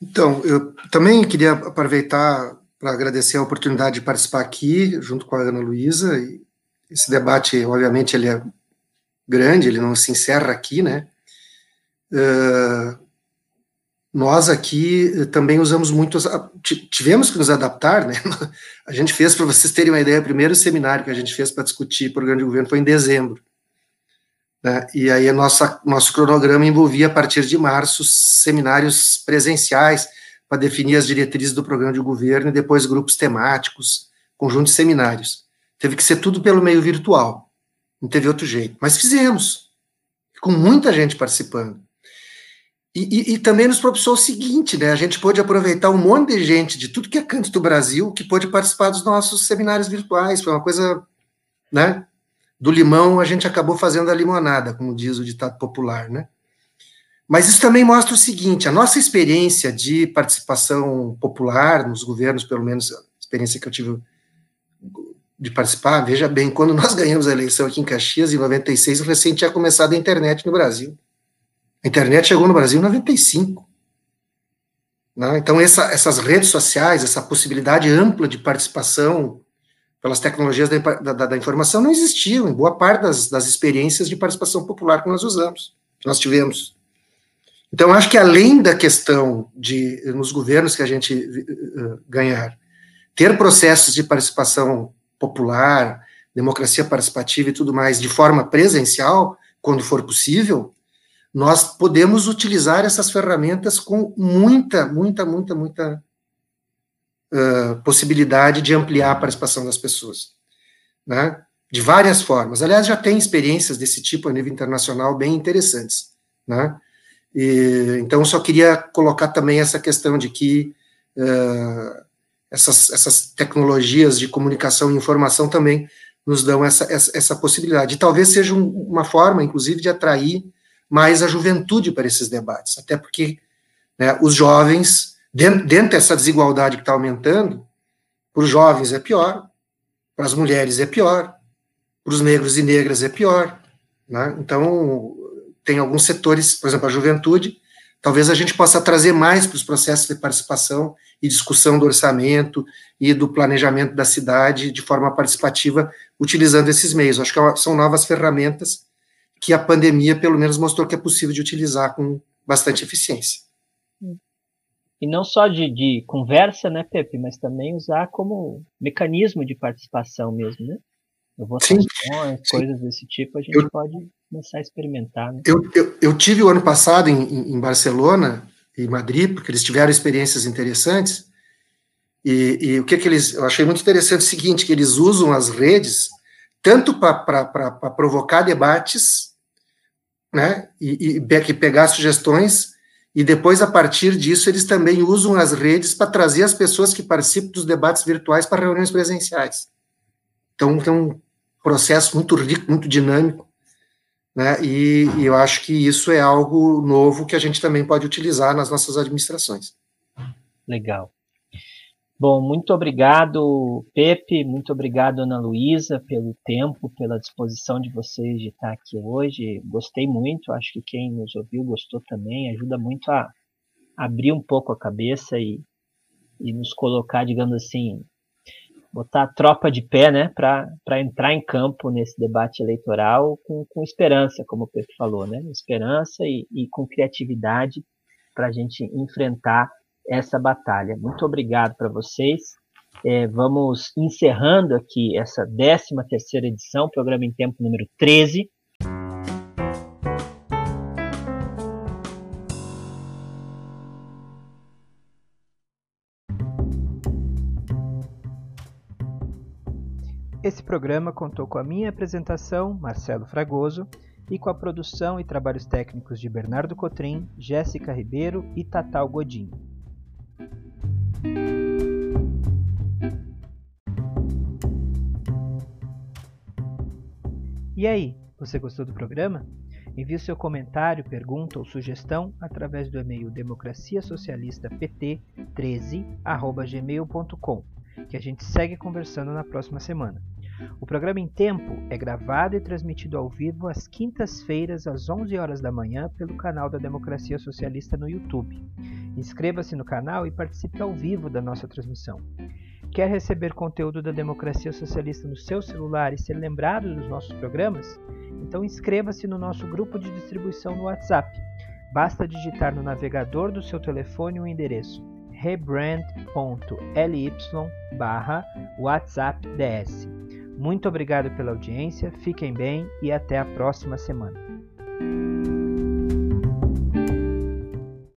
Então, eu também queria aproveitar para agradecer a oportunidade de participar aqui, junto com a Ana Luísa. Esse debate, obviamente, ele é grande, ele não se encerra aqui, né? Uh, nós aqui eh, também usamos muito, tivemos que nos adaptar, né? <laughs> A gente fez, para vocês terem uma ideia, o primeiro seminário que a gente fez para discutir programa de governo foi em dezembro. Né? E aí nossa, nosso cronograma envolvia, a partir de março, seminários presenciais para definir as diretrizes do programa de governo e depois grupos temáticos, conjunto de seminários. Teve que ser tudo pelo meio virtual, não teve outro jeito. Mas fizemos, com muita gente participando. E, e, e, também nos propiciou o seguinte, né? A gente pôde aproveitar um monte de gente de tudo que é canto do Brasil que pôde participar dos nossos seminários virtuais. Foi uma coisa, né? Do limão a gente acabou fazendo a limonada, como diz o ditado popular, né? Mas isso também mostra o seguinte: a nossa experiência de participação popular nos governos, pelo menos a experiência que eu tive de participar, veja bem, quando nós ganhamos a eleição aqui em Caxias, em 96, recém tinha começado a internet no Brasil. A internet chegou no Brasil em 95. Né? Então, essa, essas redes sociais, essa possibilidade ampla de participação pelas tecnologias da, da, da informação não existiam em boa parte das, das, experiências de participação popular que nós usamos, que nós tivemos. Então, acho que além da questão de, nos governos que a gente uh, ganhar, ter processos de participação popular, democracia participativa e tudo mais de forma presencial, quando for possível, nós podemos utilizar essas ferramentas com muita, muita, muita, muita uh, possibilidade de ampliar a participação das pessoas, né? De várias formas. Aliás, já tem experiências desse tipo a nível internacional bem interessantes, né? E, então, só queria colocar também essa questão de que uh, essas, essas tecnologias de comunicação e informação também nos dão essa, essa, essa possibilidade. E talvez seja um, uma forma, inclusive, de atrair mais a juventude para esses debates, até porque né, os jovens, dentro, dentro dessa desigualdade que está aumentando, para os jovens é pior, para as mulheres é pior, para os negros e negras é pior. Né? Então, tem alguns setores, por exemplo, a juventude, talvez a gente possa trazer mais para os processos de participação e discussão do orçamento e do planejamento da cidade de forma participativa, utilizando esses meios. Acho que é são novas ferramentas que a pandemia, pelo menos, mostrou que é possível de utilizar com bastante eficiência. E não só de, de conversa, né, Pepe, mas também usar como mecanismo de participação mesmo, né? Votações, sim, coisas desse tipo, a gente eu, pode começar a experimentar. Né? Eu, eu, eu, tive o ano passado em, em Barcelona e Madrid, porque eles tiveram experiências interessantes, e, e, o que, que eles. Eu achei muito interessante o seguinte: que eles usam as redes tanto para provocar debates né, e, e, pegar sugestões, e depois, a partir disso, eles também usam as redes para trazer as pessoas que participam dos debates virtuais para reuniões presenciais. Então, tem um processo muito rico, muito dinâmico, né, e, e eu acho que isso é algo novo que a gente também pode utilizar nas nossas administrações. Legal. Bom, muito obrigado, Pepe, muito obrigado, Ana Luísa, pelo tempo, pela disposição de vocês de estar aqui hoje. Gostei muito, acho que quem nos ouviu gostou também, ajuda muito a abrir um pouco a cabeça e, e nos colocar, digamos assim, botar a tropa de pé, né, para entrar em campo nesse debate eleitoral com, com esperança, como o Pepe falou, né, esperança e, e com criatividade para a gente enfrentar essa batalha. Muito obrigado para vocês. É, vamos encerrando aqui essa 13 terceira edição, programa em tempo número 13. Esse programa contou com a minha apresentação, Marcelo Fragoso, e com a produção e trabalhos técnicos de Bernardo Cotrim, Jéssica Ribeiro e Tatal Godinho. E aí, você gostou do programa? Envie seu comentário, pergunta ou sugestão através do e-mail democraciasocialista.pt13@gmail.com, que a gente segue conversando na próxima semana. O programa em tempo é gravado e transmitido ao vivo às quintas-feiras às 11 horas da manhã pelo canal da Democracia Socialista no YouTube. Inscreva-se no canal e participe ao vivo da nossa transmissão. Quer receber conteúdo da Democracia Socialista no seu celular e ser lembrado dos nossos programas? Então inscreva-se no nosso grupo de distribuição no WhatsApp. Basta digitar no navegador do seu telefone o endereço rebrand.ly barra WhatsAppDS. Muito obrigado pela audiência, fiquem bem e até a próxima semana.